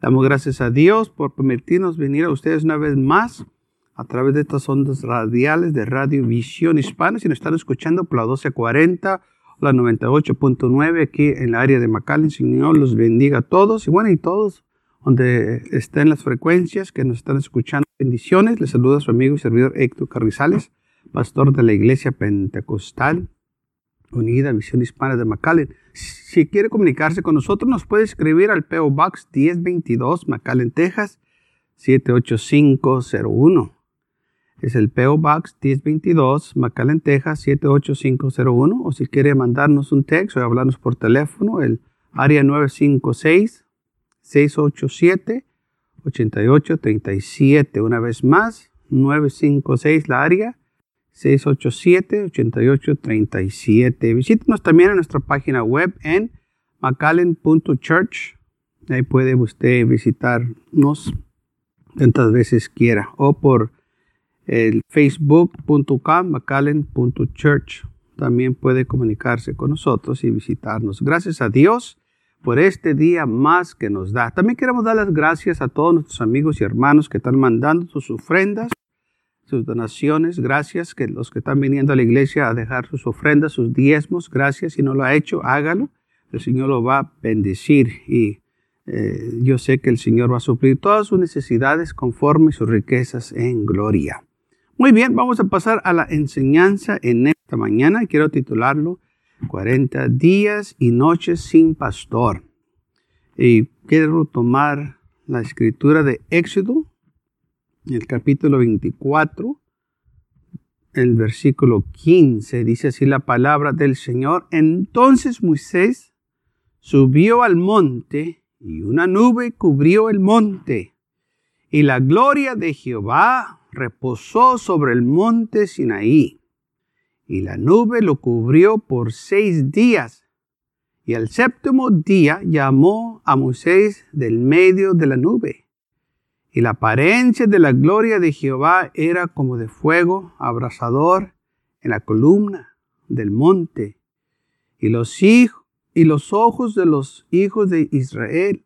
Damos gracias a Dios por permitirnos venir a ustedes una vez más a través de estas ondas radiales de Radio Visión Hispana. Si nos están escuchando por la 1240 o la 98.9 aquí en la área de McAllen, Señor los bendiga a todos y bueno, y todos donde estén las frecuencias que nos están escuchando. Bendiciones. Les saluda su amigo y servidor Héctor Carrizales, pastor de la Iglesia Pentecostal Unida Visión Hispana de McAllen. Si quiere comunicarse con nosotros, nos puede escribir al PO Box 1022, McAllen, Texas, 78501. Es el PO Box 1022, McAllen, Texas, 78501. O si quiere mandarnos un texto o hablarnos por teléfono, el área 956-687-8837. Una vez más, 956 la área 687-8837. Visítenos también en nuestra página web en macallen.church. Ahí puede usted visitarnos tantas veces quiera. O por el facebook.com macallen.church. También puede comunicarse con nosotros y visitarnos. Gracias a Dios por este día más que nos da. También queremos dar las gracias a todos nuestros amigos y hermanos que están mandando sus ofrendas sus donaciones, gracias, que los que están viniendo a la iglesia a dejar sus ofrendas, sus diezmos, gracias, si no lo ha hecho, hágalo, el Señor lo va a bendecir y eh, yo sé que el Señor va a suplir todas sus necesidades conforme sus riquezas en gloria. Muy bien, vamos a pasar a la enseñanza en esta mañana, quiero titularlo 40 días y noches sin pastor. Y quiero tomar la escritura de Éxodo el capítulo 24, el versículo 15, dice así la palabra del Señor. Entonces Moisés subió al monte y una nube cubrió el monte y la gloria de Jehová reposó sobre el monte Sinaí. Y la nube lo cubrió por seis días. Y al séptimo día llamó a Moisés del medio de la nube y la apariencia de la gloria de Jehová era como de fuego abrasador en la columna del monte. Y los, y los ojos de los hijos de Israel.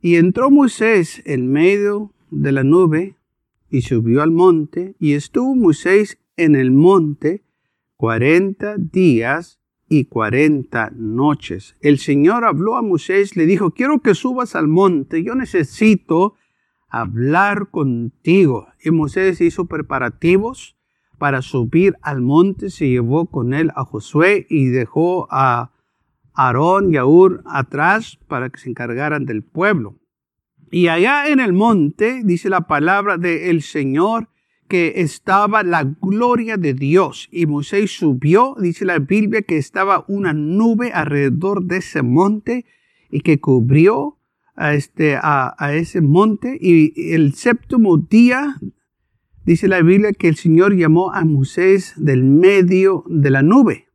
Y entró Moisés en medio de la nube y subió al monte. Y estuvo Moisés en el monte cuarenta días y cuarenta noches. El Señor habló a Moisés, le dijo, quiero que subas al monte, yo necesito hablar contigo. Y Moisés hizo preparativos para subir al monte, se llevó con él a Josué y dejó a Aarón y a Ur atrás para que se encargaran del pueblo. Y allá en el monte dice la palabra del Señor que estaba la gloria de Dios. Y Moisés subió, dice la Biblia, que estaba una nube alrededor de ese monte y que cubrió a, este, a, ese monte y el séptimo día dice la Biblia que el Señor llamó a Moisés del medio de la nube.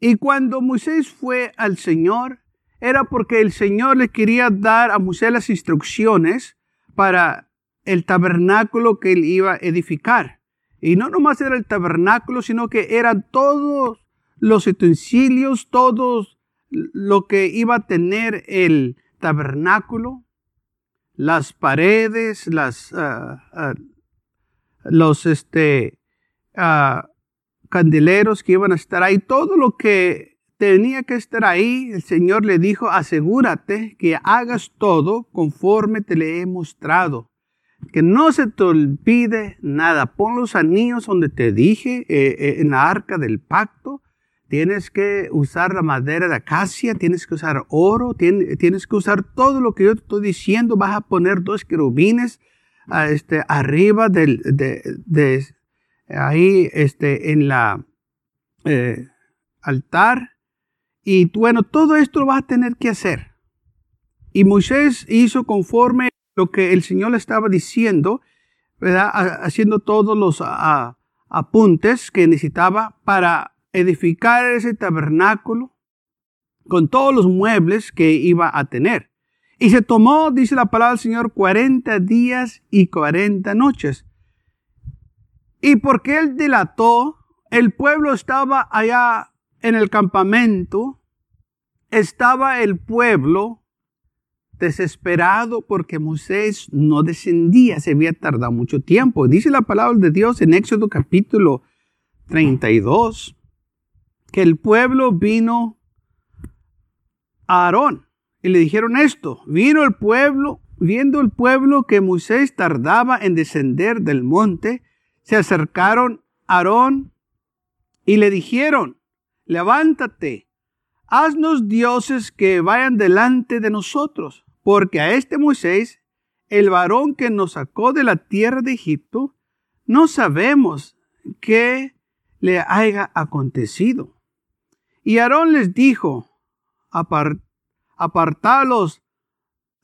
Y cuando Moisés fue al Señor, era porque el Señor le quería dar a Moisés las instrucciones para el tabernáculo que él iba a edificar. Y no nomás era el tabernáculo, sino que eran todos los utensilios, todos lo que iba a tener el, tabernáculo, las paredes, las, ah, ah, los este, candeleros que iban a estar ahí, todo lo que tenía que estar ahí, el Señor le dijo, asegúrate que hagas todo conforme te le he mostrado. Que no se te olvide nada. Pon los anillos donde te dije, eh, eh, en la arca del pacto tienes que usar la madera de acacia, tienes que usar oro, tienes, que usar todo lo que yo te estoy diciendo. Vas a poner dos querubines ah, este, arriba del, de, ahí este, en la eh, altar. Y bueno, todo esto lo vas a tener que hacer. Y Moisés hizo conforme lo que el Señor le estaba diciendo, ¿verdad? haciendo todos los ah, apuntes que necesitaba para edificar ese tabernáculo con todos los muebles que iba a tener. Y se tomó, dice la palabra del Señor, 40 días y 40 noches. Y porque él dilató, el pueblo estaba allá en el campamento, estaba el pueblo desesperado porque Moisés no descendía, se había tardado mucho tiempo. Dice la palabra de Dios en Éxodo capítulo 32 que el pueblo vino a Aarón y le dijeron esto, vino el pueblo, viendo el pueblo que Moisés tardaba en descender del monte, se acercaron a Aarón y le dijeron, levántate, haznos dioses que vayan delante de nosotros, porque a este Moisés, el varón que nos sacó de la tierra de Egipto, no sabemos qué le haya acontecido. Y Aarón les dijo, apartad los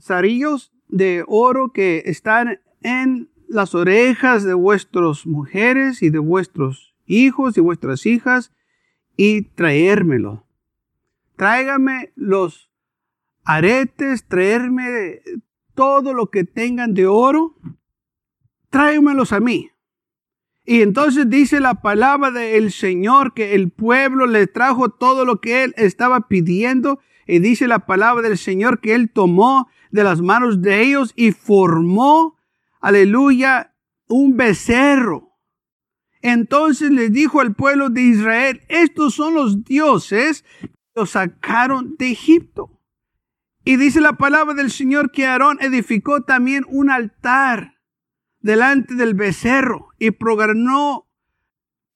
zarillos de oro que están en las orejas de vuestras mujeres y de vuestros hijos y vuestras hijas y traérmelo. Tráigame los aretes, traerme todo lo que tengan de oro, tráigamelos a mí. Y entonces dice la palabra del Señor que el pueblo le trajo todo lo que él estaba pidiendo. Y dice la palabra del Señor que él tomó de las manos de ellos y formó, aleluya, un becerro entonces les dijo al pueblo de Israel, estos son los dioses que los sacaron de Egipto. Y dice la palabra del Señor que Aarón edificó también un altar delante del becerro y programó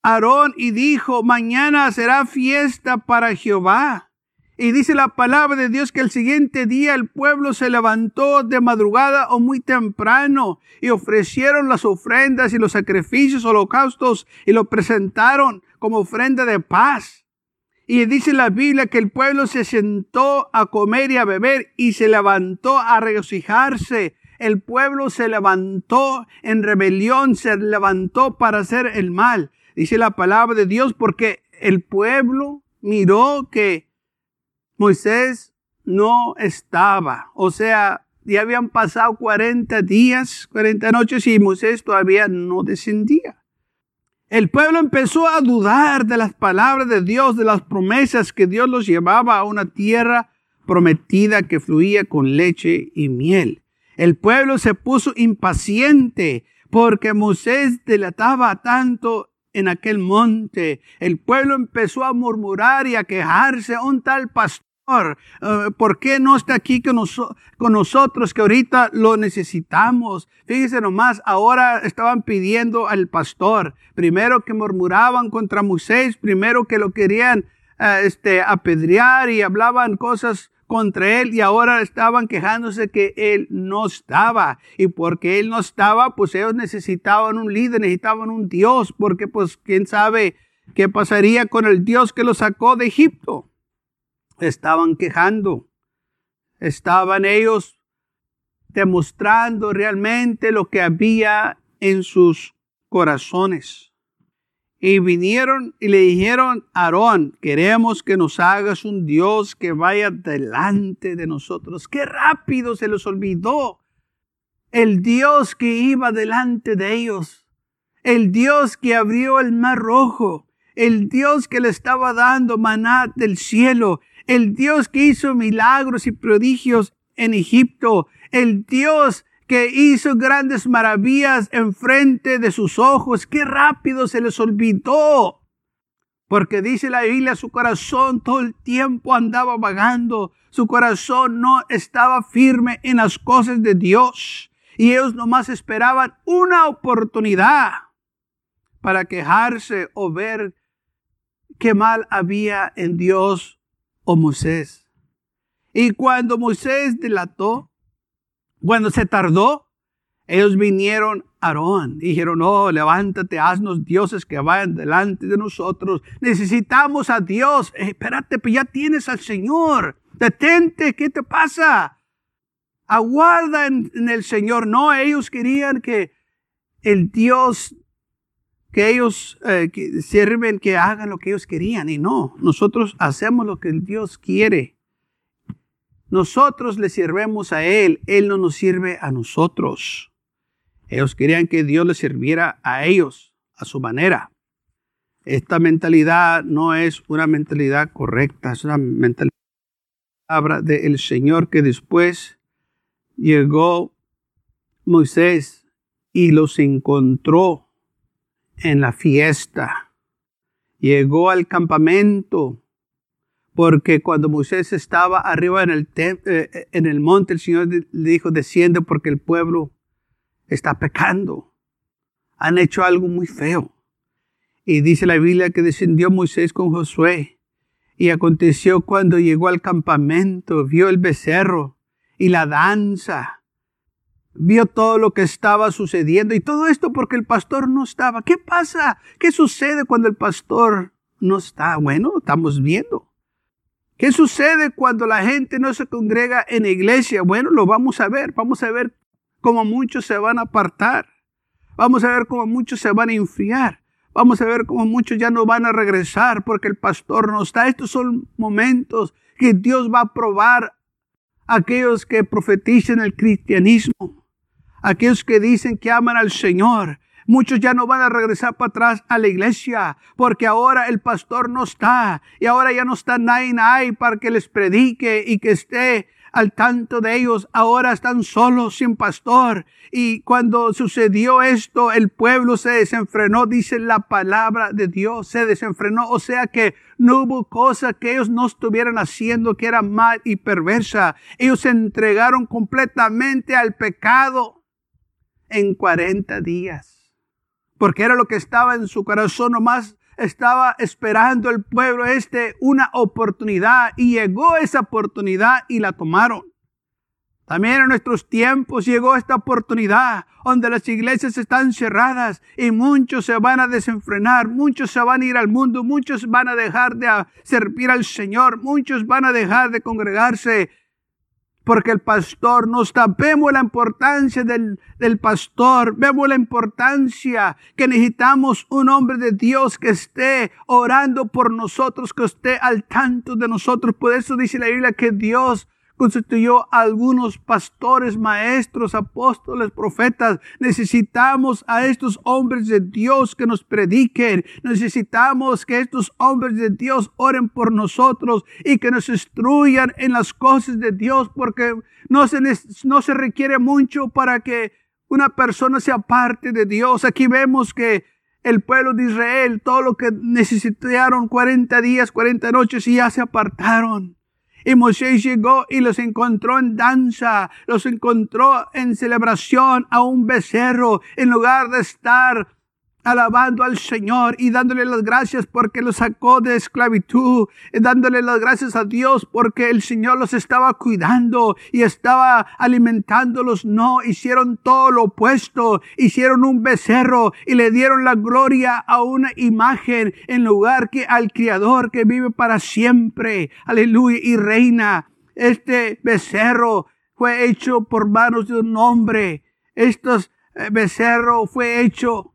Aarón y dijo, mañana será fiesta para Jehová. Y dice la palabra de Dios que el siguiente día el pueblo se levantó de madrugada o muy temprano y ofrecieron las ofrendas y los sacrificios, holocaustos y lo presentaron como ofrenda de paz. Y dice la Biblia que el pueblo se sentó a comer y a beber y se levantó a regocijarse. El pueblo se levantó en rebelión, se levantó para hacer el mal. Dice la palabra de Dios porque el pueblo miró que Moisés no estaba. O sea, ya habían pasado 40 días, 40 noches y Moisés todavía no descendía. El pueblo empezó a dudar de las palabras de Dios, de las promesas que Dios los llevaba a una tierra prometida que fluía con leche y miel. El pueblo se puso impaciente porque Moisés delataba tanto en aquel monte. El pueblo empezó a murmurar y a quejarse. Un tal pastor, uh, ¿por qué no está aquí con, nosotros que ahorita lo necesitamos? Fíjense nomás, ahora estaban pidiendo al pastor. Primero que murmuraban contra Moisés, primero que lo querían uh, este, apedrear y hablaban cosas contra él y ahora estaban quejándose que él no estaba. Y porque él no estaba, pues ellos necesitaban un líder, necesitaban un Dios, porque pues quién sabe qué pasaría con el Dios que los sacó de Egipto. Estaban quejando. Estaban ellos demostrando realmente lo que había en sus corazones. Y vinieron y le dijeron, Aarón, queremos que nos hagas un Dios que vaya delante de nosotros. Qué rápido se les olvidó. El Dios que iba delante de ellos. El Dios que abrió el mar rojo. El Dios que le estaba dando maná del cielo. El Dios que hizo milagros y prodigios en Egipto. El Dios que hizo grandes maravillas enfrente de sus ojos. Qué rápido se les olvidó. Porque dice la Biblia, su corazón todo el tiempo andaba vagando. Su corazón no estaba firme en las cosas de Dios. Y ellos nomás esperaban una oportunidad para quejarse o ver qué mal había en Dios o Moisés. Y cuando Moisés delató, cuando se tardó, ellos vinieron a Aarón. Dijeron, no, levántate, haznos dioses que vayan delante de nosotros. Necesitamos a Dios. Eh, espérate, pues ya tienes al Señor. Detente, ¿qué te pasa? Aguarda en, el Señor. No, ellos querían que el Dios que ellos eh, sirven, que hagan lo que ellos querían. Y no, nosotros hacemos lo que el Dios quiere. Nosotros le sirvemos a Él, Él no nos sirve a nosotros. Ellos querían que Dios les sirviera a ellos, a su manera. Esta mentalidad no es una mentalidad correcta, es una mentalidad del Señor que después llegó Moisés y los encontró en la fiesta. Llegó al campamento porque cuando Moisés estaba arriba en el, eh, eh, monte, el Señor le dijo, desciende porque el pueblo está pecando. Han hecho algo muy feo. Y dice la Biblia que descendió Moisés con Josué. Y aconteció cuando llegó al campamento, vio el becerro y la danza. Vio todo lo que estaba sucediendo y todo esto porque el pastor no estaba. ¿Qué pasa? ¿Qué sucede cuando el pastor no está? Bueno, estamos viendo. ¿Qué sucede cuando la gente no se congrega en la iglesia? Bueno, lo vamos a ver. Vamos a ver cómo muchos se van a apartar. Vamos a ver cómo muchos se van a enfriar. Vamos a ver cómo muchos ya no van a regresar porque el pastor no está. Estos son momentos que Dios va a probar a aquellos que profetizan el cristianismo, aquellos que dicen que aman al Señor. Muchos ya no van a regresar para atrás a la iglesia porque ahora el pastor no está y ahora ya no está nadie para que les predique y que esté al tanto de ellos. Ahora están solos, sin pastor. Y cuando sucedió esto, el pueblo se desenfrenó, dice la palabra de Dios, se desenfrenó. O sea que no hubo cosa que ellos no estuvieran haciendo que era mal y perversa. Ellos se entregaron completamente al pecado en 40 días. Porque era lo que estaba en su corazón nomás estaba esperando el pueblo este una oportunidad y llegó esa oportunidad y la tomaron. También en nuestros tiempos llegó esta oportunidad donde las iglesias están cerradas y muchos se van a desenfrenar, muchos se van a ir al mundo, muchos van a dejar de servir al Señor, muchos van a dejar de congregarse porque el pastor no está. Vemos la importancia del, del, pastor, vemos la importancia que necesitamos un hombre de Dios que esté orando por nosotros, que esté al tanto de nosotros. Por eso dice la Biblia que Dios constituyó algunos pastores, maestros, apóstoles, profetas. Necesitamos a estos hombres de Dios que nos prediquen. Necesitamos que estos hombres de Dios oren por nosotros y que nos instruyan en las cosas de Dios porque no se, no se requiere mucho para que una persona sea parte de Dios. Aquí vemos que el pueblo de Israel, todo lo que necesitaron 40 días, 40 noches y ya se apartaron. Y Moisés llegó y los encontró en danza, los encontró en celebración a un becerro, en lugar de estar alabando al Señor y dándole las gracias porque los sacó de esclavitud, dándole las gracias a Dios porque el Señor los estaba cuidando y estaba alimentándolos. No, hicieron todo lo opuesto, hicieron un becerro y le dieron la gloria a una imagen en lugar que al Criador que vive para siempre. Aleluya y reina. Este becerro fue hecho por manos de un hombre. Estos eh, becerro fue hecho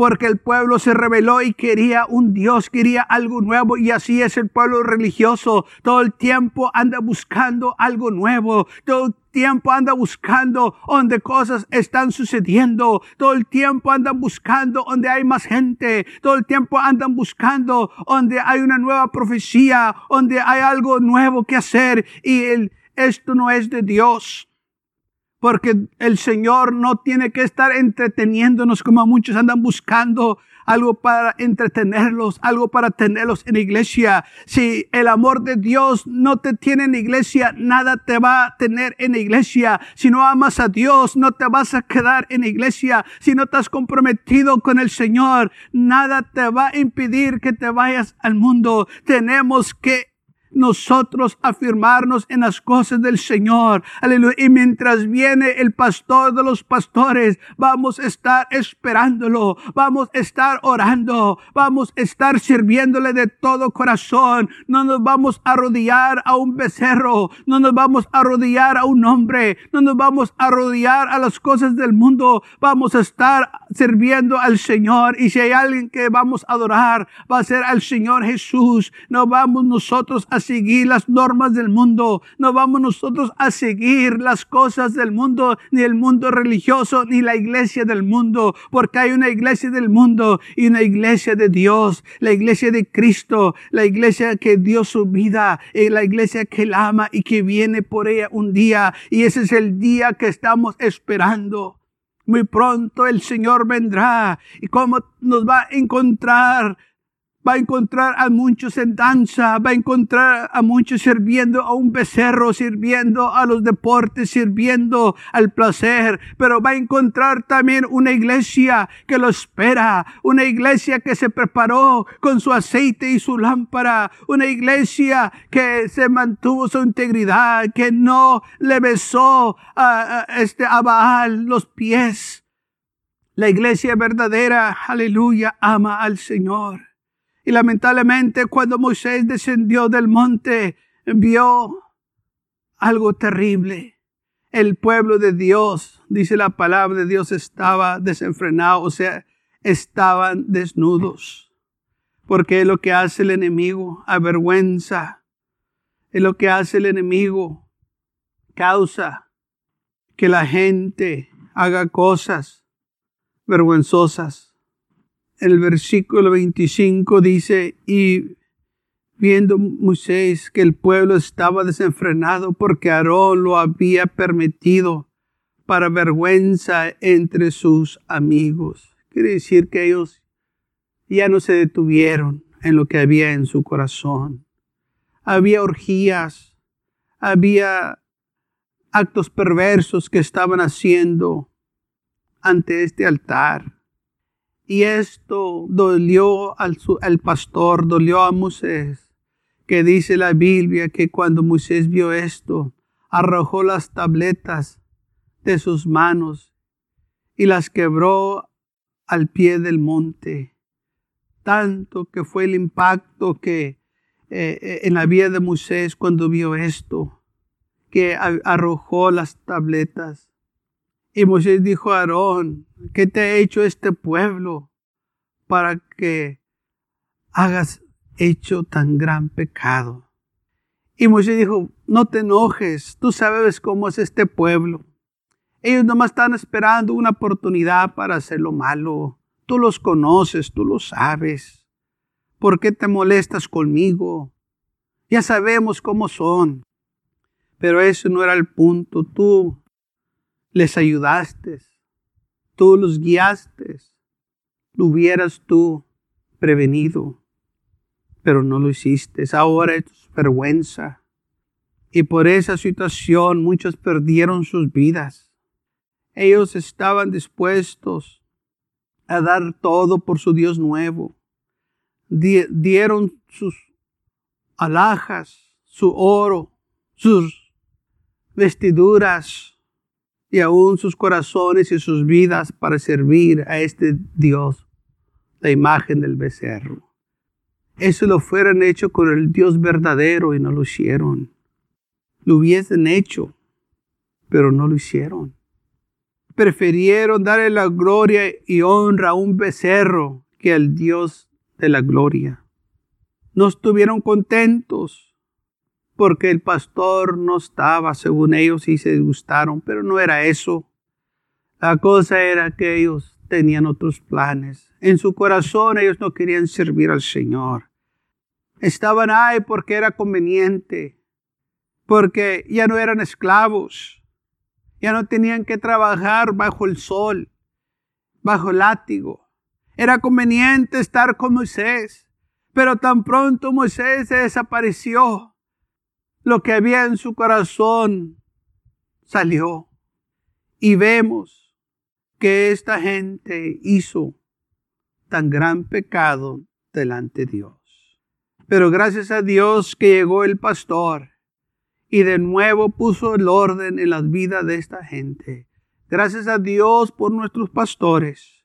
porque el pueblo se rebeló y quería un Dios, quería algo nuevo y así es el pueblo religioso. Todo el tiempo anda buscando algo nuevo, todo el tiempo anda buscando donde cosas están sucediendo, todo el tiempo andan buscando donde hay más gente, todo el tiempo andan buscando donde hay una nueva profecía, donde hay algo nuevo que hacer y el, esto no es de Dios. Porque el Señor no tiene que estar entreteniéndonos como muchos andan buscando algo para entretenerlos, algo para tenerlos en iglesia. Si el amor de Dios no te tiene en iglesia, nada te va a tener en iglesia. Si no amas a Dios, no te vas a quedar en iglesia. Si no estás comprometido con el Señor, nada te va a impedir que te vayas al mundo. Tenemos que nosotros afirmarnos en las cosas del Señor. Aleluya. Y mientras viene el pastor de los pastores, vamos a estar esperándolo, vamos a estar orando, vamos a estar sirviéndole de todo corazón. No nos vamos a arrodillar a un becerro, no nos vamos a arrodillar a un hombre, no nos vamos a arrodillar a las cosas del mundo. Vamos a estar sirviendo al Señor. Y si hay alguien que vamos a adorar, va a ser al Señor Jesús. No vamos nosotros a seguir las normas del mundo, no vamos nosotros a seguir las cosas del mundo, ni el mundo religioso, ni la iglesia del mundo, porque hay una iglesia del mundo y una iglesia de Dios, la iglesia de Cristo, la iglesia que dio su vida, y la iglesia que la ama y que viene por ella un día, y ese es el día que estamos esperando. Muy pronto el Señor vendrá y cómo nos va a encontrar va a encontrar a muchos en danza, va a encontrar a muchos sirviendo a un becerro, sirviendo a los deportes, sirviendo al placer, pero va a encontrar también una iglesia que lo espera, una iglesia que se preparó con su aceite y su lámpara, una iglesia que se mantuvo su integridad, que no le besó a, este, a los pies. La iglesia verdadera, aleluya, ama al Señor. Y lamentablemente cuando Moisés descendió del monte, vio algo terrible. El pueblo de Dios, dice la palabra de Dios, estaba desenfrenado, o sea, estaban desnudos. Porque es lo que hace el enemigo, avergüenza. Es lo que hace el enemigo, causa que la gente haga cosas vergonzosas el versículo 25 dice, y viendo Moisés que el pueblo estaba desenfrenado porque Aarón lo había permitido para vergüenza entre sus amigos. Quiere decir que ellos ya no se detuvieron en lo que había en su corazón. Había orgías, había actos perversos que estaban haciendo ante este altar. Y esto dolió al, pastor, dolió a Moisés, que dice la Biblia que cuando Moisés vio esto, arrojó las tabletas de sus manos y las quebró al pie del monte. Tanto que fue el impacto que eh, eh, en la vida de Moisés cuando vio esto, que arrojó las tabletas. Y Moisés dijo a Aarón, ¿qué te ha hecho este pueblo para que hagas hecho tan gran pecado? Y Moisés dijo, no te enojes, tú sabes cómo es este pueblo. Ellos nomás están esperando una oportunidad para hacer lo malo. Tú los conoces, tú lo sabes. ¿Por qué te molestas conmigo? Ya sabemos cómo son. Pero eso no era el punto. Tú les ayudaste, tú los guiaste, lo hubieras tú prevenido, pero no lo hiciste. Ahora es vergüenza. Y por esa situación muchos perdieron sus vidas. Ellos estaban dispuestos a dar todo por su Dios nuevo. dieron sus alhajas, su oro, sus vestiduras, y aún sus corazones y sus vidas para servir a este Dios, la imagen del becerro. Eso lo fueron hecho con el Dios verdadero y no lo hicieron. Lo hubiesen hecho, pero no lo hicieron. Prefirieron darle la gloria y honra a un becerro que al Dios de la gloria. No estuvieron contentos porque el pastor no estaba, según ellos, y se gustaron, pero no era eso. La cosa era que ellos tenían otros planes. En su corazón ellos no querían servir al Señor. Estaban ahí porque era conveniente, porque ya no eran esclavos, ya no tenían que trabajar bajo el sol, bajo el látigo. Era conveniente estar con Moisés, pero tan pronto Moisés se desapareció, lo que había en su corazón salió. Y vemos que esta gente hizo tan gran pecado delante de Dios. Pero gracias a Dios que llegó el pastor y de nuevo puso el orden en la vida de esta gente. Gracias a Dios por nuestros pastores.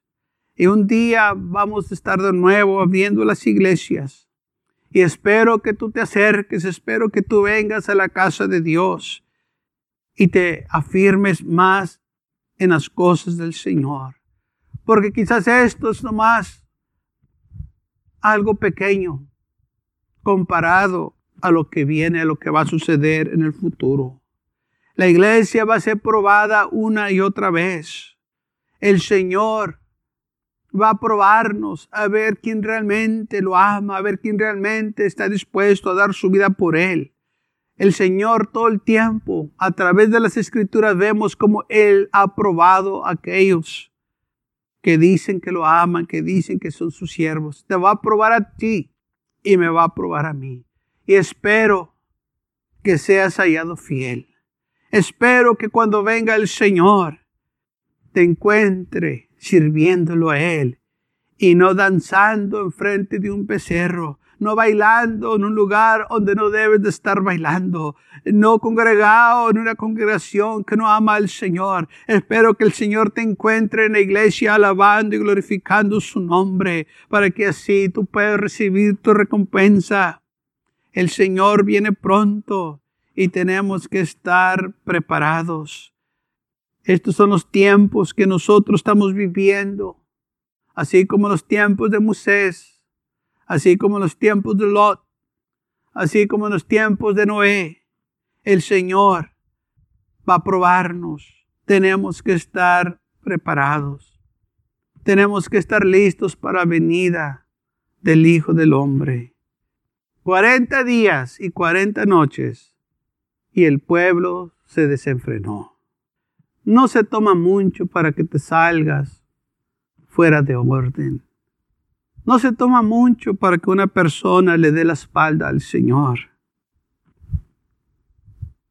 Y un día vamos a estar de nuevo abriendo las iglesias y espero que tú te acerques, espero que tú vengas a la casa de Dios y te afirmes más en las cosas del Señor. Porque quizás esto es nomás algo pequeño comparado a lo que viene, a lo que va a suceder en el futuro. La iglesia va a ser probada una y otra vez. El Señor va a probarnos a ver quién realmente lo ama, a ver quién realmente está dispuesto a dar su vida por Él. El Señor todo el tiempo, a través de las escrituras, vemos como Él ha probado a aquellos que dicen que lo aman, que dicen que son sus siervos. Te va a probar a ti y me va a probar a mí. Y espero que seas hallado fiel. Espero que cuando venga el Señor te encuentre sirviéndolo a Él y no danzando enfrente de un becerro, no bailando en un lugar donde no debes de estar bailando, no congregado en una congregación que no ama al Señor. Espero que el Señor te encuentre en la iglesia alabando y glorificando su nombre, para que así tú puedas recibir tu recompensa. El Señor viene pronto y tenemos que estar preparados. Estos son los tiempos que nosotros estamos viviendo, así como los tiempos de Moisés así como los tiempos de Lot, así como los tiempos de Noé, el Señor va a probarnos. Tenemos que estar preparados. Tenemos que estar listos para la venida del Hijo del Hombre. Cuarenta días y cuarenta noches y el pueblo se desenfrenó. No se toma mucho para que te salgas fuera de orden. No se toma mucho para que una persona le dé la espalda al Señor.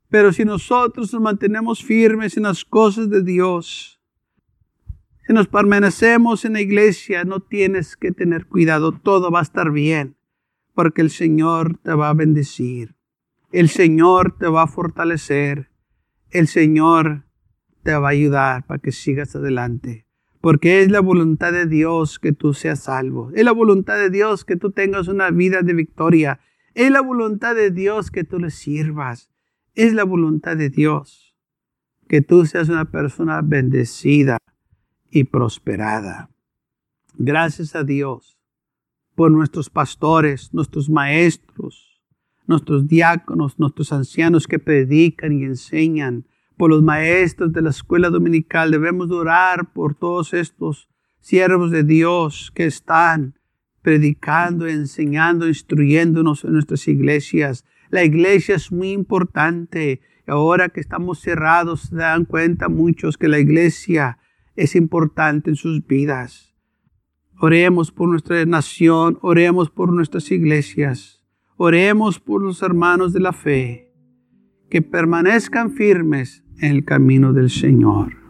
Pero si nosotros nos mantenemos firmes en las cosas de Dios, si nos permanecemos en la iglesia, no tienes que tener cuidado, todo va a estar bien, porque el Señor te va a bendecir, el Señor te va a fortalecer, el Señor te va a ayudar para que sigas adelante porque es la voluntad de Dios que tú seas salvo. Es la voluntad de Dios que tú tengas una vida de victoria. Es la voluntad de Dios que tú le sirvas. Es la voluntad de Dios que tú seas una persona bendecida y prosperada. Gracias a Dios por nuestros pastores, nuestros maestros, nuestros diáconos, nuestros ancianos que predican y enseñan por los maestros de la escuela dominical, debemos orar por todos estos siervos de Dios que están predicando, enseñando, instruyéndonos en nuestras iglesias. La iglesia es muy importante. Ahora que estamos cerrados, se dan cuenta muchos que la iglesia es importante en sus vidas. Oremos por nuestra nación, oremos por nuestras iglesias, oremos por los hermanos de la fe, que permanezcan firmes el camino del Señor.